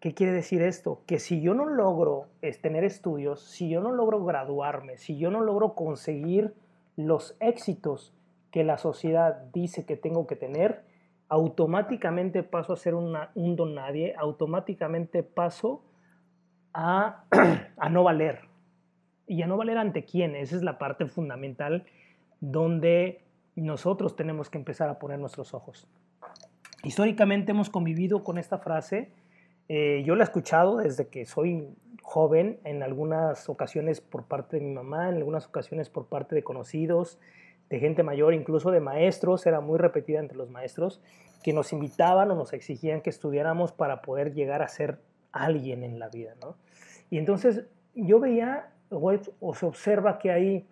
¿Qué quiere decir esto? Que si yo no logro tener estudios, si yo no logro graduarme, si yo no logro conseguir los éxitos que la sociedad dice que tengo que tener, automáticamente paso a ser un don nadie, automáticamente paso a, a no valer. ¿Y a no valer ante quién? Esa es la parte fundamental donde nosotros tenemos que empezar a poner nuestros ojos. Históricamente hemos convivido con esta frase. Eh, yo la he escuchado desde que soy joven, en algunas ocasiones por parte de mi mamá, en algunas ocasiones por parte de conocidos, de gente mayor, incluso de maestros, era muy repetida entre los maestros, que nos invitaban o nos exigían que estudiáramos para poder llegar a ser alguien en la vida, ¿no? Y entonces yo veía o, se observa que hay,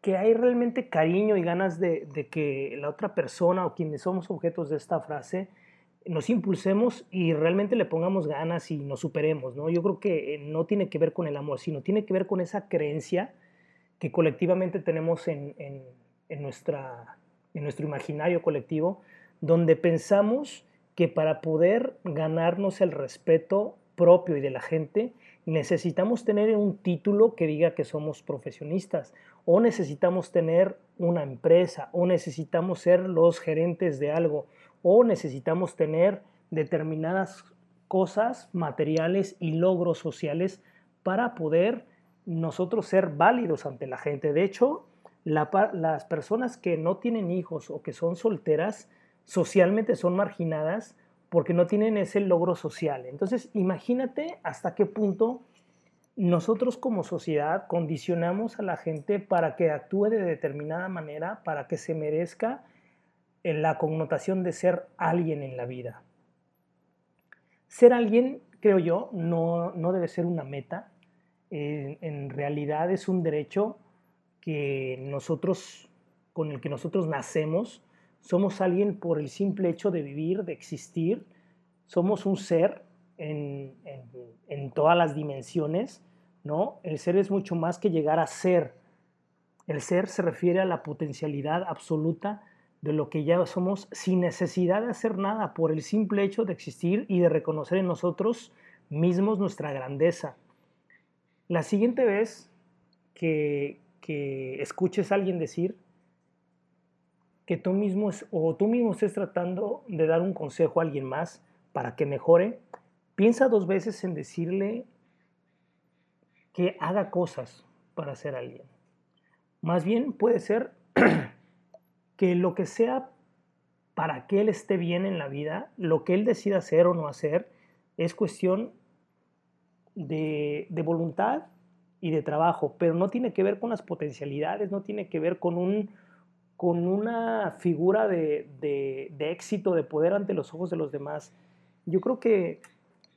que hay realmente cariño y ganas de, de, que la otra persona o quienes somos objetos de esta frase nos impulsemos y realmente le pongamos ganas y nos superemos, ¿no? Yo creo que eh, no tiene que ver con el amor, sino tiene que ver con esa creencia que colectivamente tenemos en, en, en nuestra, en nuestro imaginario colectivo, donde pensamos que para poder ganarnos el respeto propio y de la gente, necesitamos tener un título que diga que somos profesionistas, o necesitamos tener una empresa, o necesitamos ser los gerentes de algo, o necesitamos tener determinadas cosas materiales y logros sociales para poder nosotros ser válidos ante la gente. De hecho, la, las personas que no tienen hijos o que son solteras, socialmente son marginadas porque no tienen ese logro social. Entonces, imagínate hasta qué punto nosotros como sociedad condicionamos a la gente para que actúe de determinada manera, para que se merezca en la connotación de ser alguien en la vida. Ser alguien, creo yo, no, no debe ser una meta. En realidad es un derecho que nosotros, con el que nosotros nacemos somos alguien por el simple hecho de vivir, de existir. Somos un ser en, en, en, todas las dimensiones, ¿no? El ser es mucho más que llegar a ser. El ser se refiere a la potencialidad absoluta de lo que ya somos sin necesidad de hacer nada, por el simple hecho de existir y de reconocer en nosotros mismos nuestra grandeza. La siguiente vez que, que escuches a alguien decir que tú mismo es- o tú mismo estés tratando de dar un consejo a alguien más para que mejore, piensa dos veces en decirle que haga cosas para ser alguien. Más bien puede ser que lo que sea para que él esté bien en la vida, lo que él decida hacer o no hacer, es cuestión de, de voluntad y de trabajo, pero no tiene que ver con las potencialidades, no tiene que ver con, un, con una figura de, de- éxito, de poder ante los ojos de los demás. Yo creo que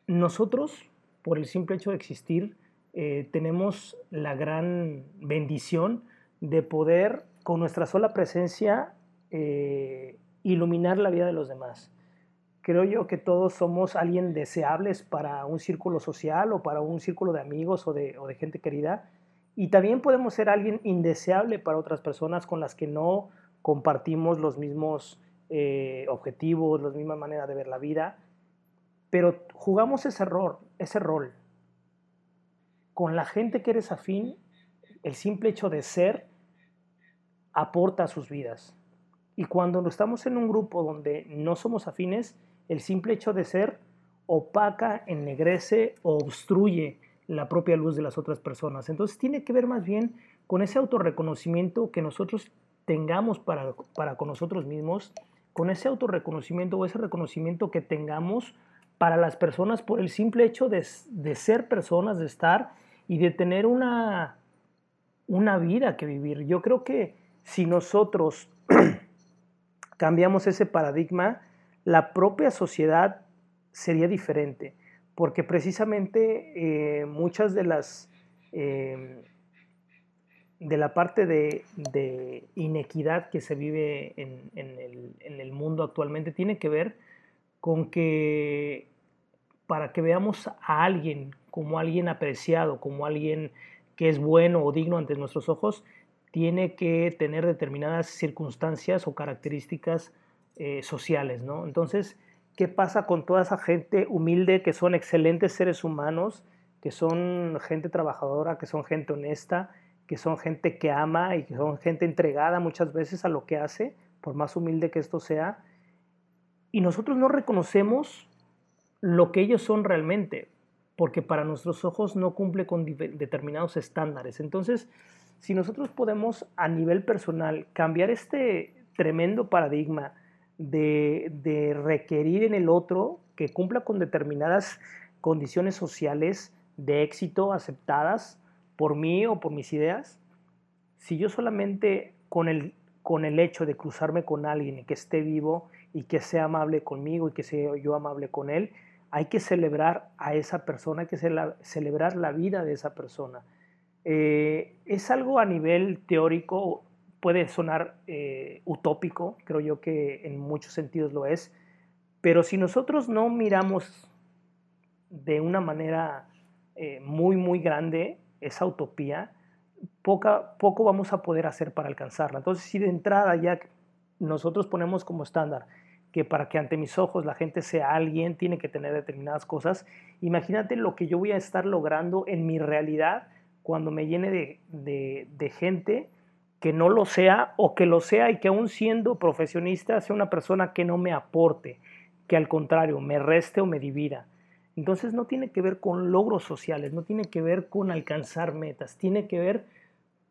nosotros, por el simple hecho de existir, eh, tenemos la gran bendición de poder, con nuestra sola presencia, eh, iluminar la vida de los demás. Creo yo que todos somos alguien deseables para un círculo social o para un círculo de amigos o de, gente querida. Y también podemos ser alguien indeseable para otras personas con las que no compartimos los mismos eh, objetivos, la misma manera de ver la vida. Pero jugamos ese rol, ese rol. Con la gente que eres afín, el simple hecho de ser aporta a sus vidas. Y cuando estamos en un grupo donde no somos afines, el simple hecho de ser opaca, ennegrece o obstruye la propia luz de las otras personas. Entonces tiene que ver más bien con ese autorreconocimiento que nosotros tengamos para, para con nosotros mismos, con ese autorreconocimiento o ese reconocimiento que tengamos para las personas por el simple hecho de, de ser personas, de estar y de tener una, una vida que vivir. Yo creo que si nosotros cambiamos ese paradigma, la propia sociedad sería diferente, porque precisamente eh, muchas de las eh, de la parte de, inequidad que se vive en, el, en, el, mundo actualmente tiene que ver con que para que veamos a alguien como alguien apreciado, como alguien que es bueno o digno ante nuestros ojos, tiene que tener determinadas circunstancias o características eh, sociales, ¿no? Entonces, ¿qué pasa con toda esa gente humilde que son excelentes seres humanos, que son gente trabajadora, que son gente honesta, que son gente que ama y que son gente entregada muchas veces a lo que hace, por más humilde que esto sea, y nosotros no reconocemos lo que ellos son realmente, porque para nuestros ojos no cumple con determinados estándares. Entonces, si nosotros podemos a nivel personal cambiar este tremendo paradigma de, requerir en el otro que cumpla con determinadas condiciones sociales de éxito aceptadas por mí o por mis ideas, si yo solamente con el, con el hecho de cruzarme con alguien y que esté vivo y que sea amable conmigo y que sea yo amable con él, hay que celebrar a esa persona, hay que celebrar la vida de esa persona. Eh, es algo a nivel teórico, puede sonar eh, utópico, creo yo que en muchos sentidos lo es, pero si nosotros no miramos de una manera eh, muy, muy grande esa utopía, poca, poco vamos a poder hacer para alcanzarla. Entonces, si de entrada ya nosotros ponemos como estándar que para que ante mis ojos la gente sea alguien, tiene que tener determinadas cosas, imagínate lo que yo voy a estar logrando en mi realidad cuando me llene de, de, de gente que no lo sea o que lo sea y que aún siendo profesionista sea una persona que no me aporte, que al contrario me reste o me divida. Entonces no tiene que ver con logros sociales, no tiene que ver con alcanzar metas, tiene que ver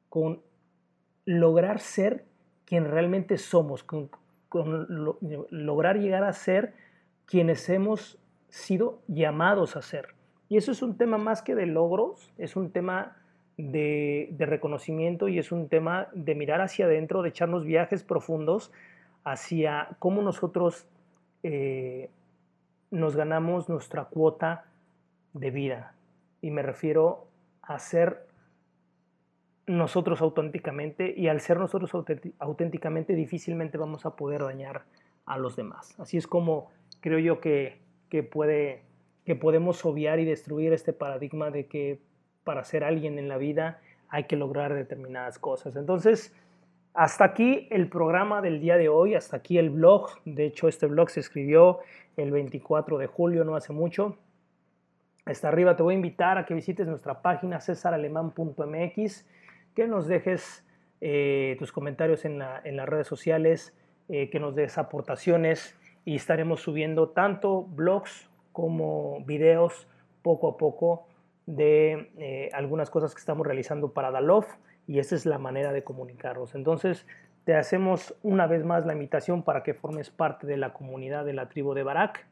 con lograr ser quien realmente somos, con, con lo, lograr llegar a ser quienes hemos sido llamados a ser. Y eso es un tema más que de logros, es un tema de, reconocimiento y es un tema de mirar hacia adentro, de echarnos viajes profundos hacia cómo nosotros eh, nos ganamos nuestra cuota de vida. Y me refiero a ser nosotros auténticamente y al ser nosotros auténticamente difícilmente vamos a poder dañar a los demás. Así es como creo yo que, que, puede, que podemos obviar y destruir este paradigma de que para ser alguien en la vida hay que lograr determinadas cosas. Entonces, hasta aquí el programa del día de hoy, hasta aquí el blog. De hecho, este blog se escribió el 24 de julio, no hace mucho. Está arriba te voy a invitar a que visites nuestra página cesaralemán.mx, que nos dejes eh, tus comentarios en, las redes sociales, eh, que nos des aportaciones y estaremos subiendo tanto blogs como videos poco a poco de eh, algunas cosas que estamos realizando para Dalof y esa es la manera de comunicarnos. Entonces, te hacemos una vez más la invitación para que formes parte de la comunidad de la tribu de Barak.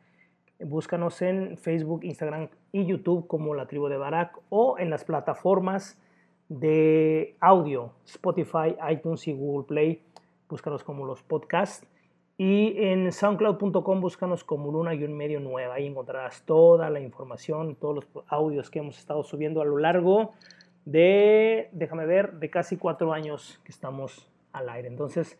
Búscanos en Facebook, Instagram y YouTube como la tribu de Barak o en las plataformas de audio, Spotify, iTunes y Google Play. Búscanos como los podcasts. Y en soundcloud.com búscanos como Luna y un medio nueva. Ahí encontrarás toda la información, todos los audios que hemos estado subiendo a lo largo de, déjame ver, de casi cuatro años que estamos al aire. Entonces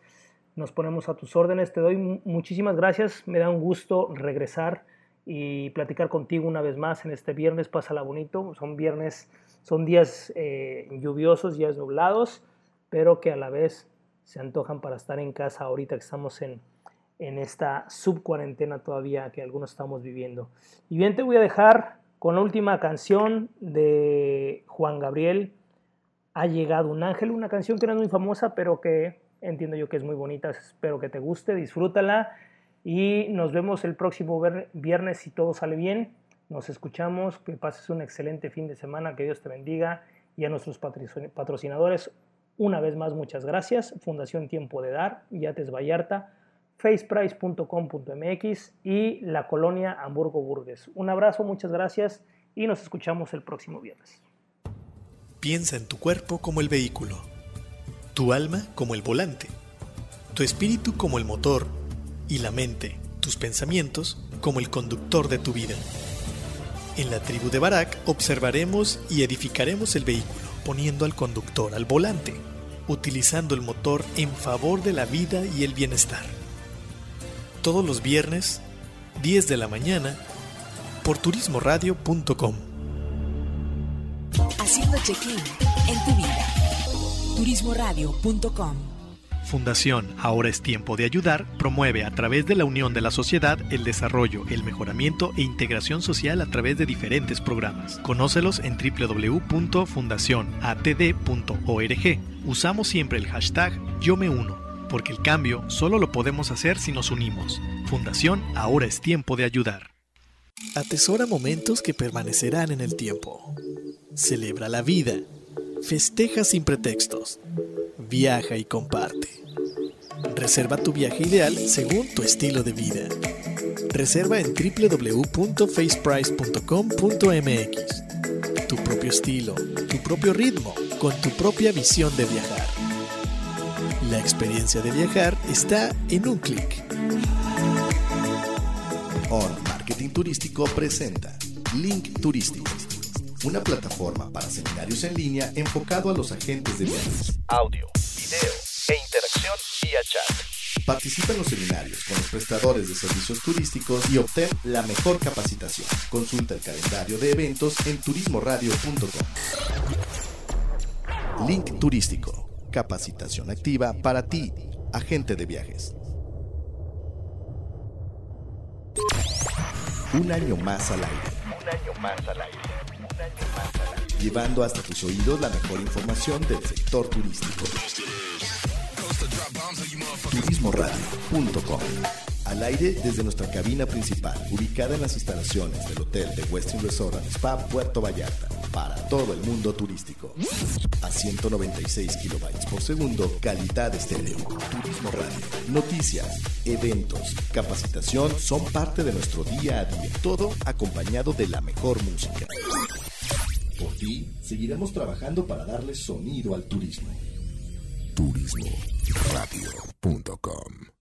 nos ponemos a tus órdenes. Te doy muchísimas gracias. Me da un gusto regresar y platicar contigo una vez más en este viernes. Pásala bonito. Son viernes, son días eh, lluviosos, días nublados, pero que a la vez se antojan para estar en casa ahorita que estamos en en esta subcuarentena todavía que algunos estamos viviendo. Y bien te voy a dejar con la última canción de Juan Gabriel, Ha llegado un ángel, una canción que no es muy famosa, pero que entiendo yo que es muy bonita, espero que te guste, disfrútala y nos vemos el próximo viernes si todo sale bien. Nos escuchamos, que pases un excelente fin de semana, que Dios te bendiga y a nuestros patrocinadores, una vez más muchas gracias. Fundación Tiempo de Dar, Yates Vallarta, faceprice.com.mx y la colonia Hamburgo Burgues. Un abrazo, muchas gracias y nos escuchamos el próximo viernes. Piensa en tu cuerpo como el vehículo, tu alma como el volante, tu espíritu como el motor y la mente, tus pensamientos como el conductor de tu vida. En la tribu de Barak observaremos y edificaremos el vehículo poniendo al conductor al volante, utilizando el motor en favor de la vida y el bienestar todos los viernes, 10 de la mañana, por turismoradio.com. Haciendo check-in en tu vida. Turismoradio.com. Fundación Ahora es tiempo de ayudar promueve a través de la unión de la sociedad el desarrollo, el mejoramiento e integración social a través de diferentes programas. Conócelos en www.fundacionatd.org. Usamos siempre el hashtag Yo me uno porque el cambio solo lo podemos hacer si nos unimos. Fundación Ahora es tiempo de ayudar. Atesora momentos que permanecerán en el tiempo. Celebra la vida. Festeja sin pretextos. Viaja y comparte. Reserva tu viaje ideal según tu estilo de vida. Reserva en www.faceprice.com.mx. Tu propio estilo, tu propio ritmo, con tu propia visión de viajar. La experiencia de viajar está en un clic. On Marketing Turístico presenta Link Turístico, una plataforma para seminarios en línea enfocado a los agentes de viajes. Audio, video e interacción vía chat. Participa en los seminarios con los prestadores de servicios turísticos y obtén la mejor capacitación. Consulta el calendario de eventos en turismoradio.com. Link Turístico capacitación activa para ti, agente de viajes. Un año más al aire. Un año más al aire. Un año más al aire. Llevando hasta tus oídos la mejor información del sector turístico. Turismoradio.com al aire desde nuestra cabina principal, ubicada en las instalaciones del Hotel de Westin Resort and Spa Puerto Vallarta, para todo el mundo turístico. A 196 kilobytes por segundo, calidad estéreo. Turismo Radio. Noticias, eventos, capacitación son parte de nuestro día a día, todo acompañado de la mejor música. Por ti, seguiremos trabajando para darle sonido al turismo. Turismoradio.com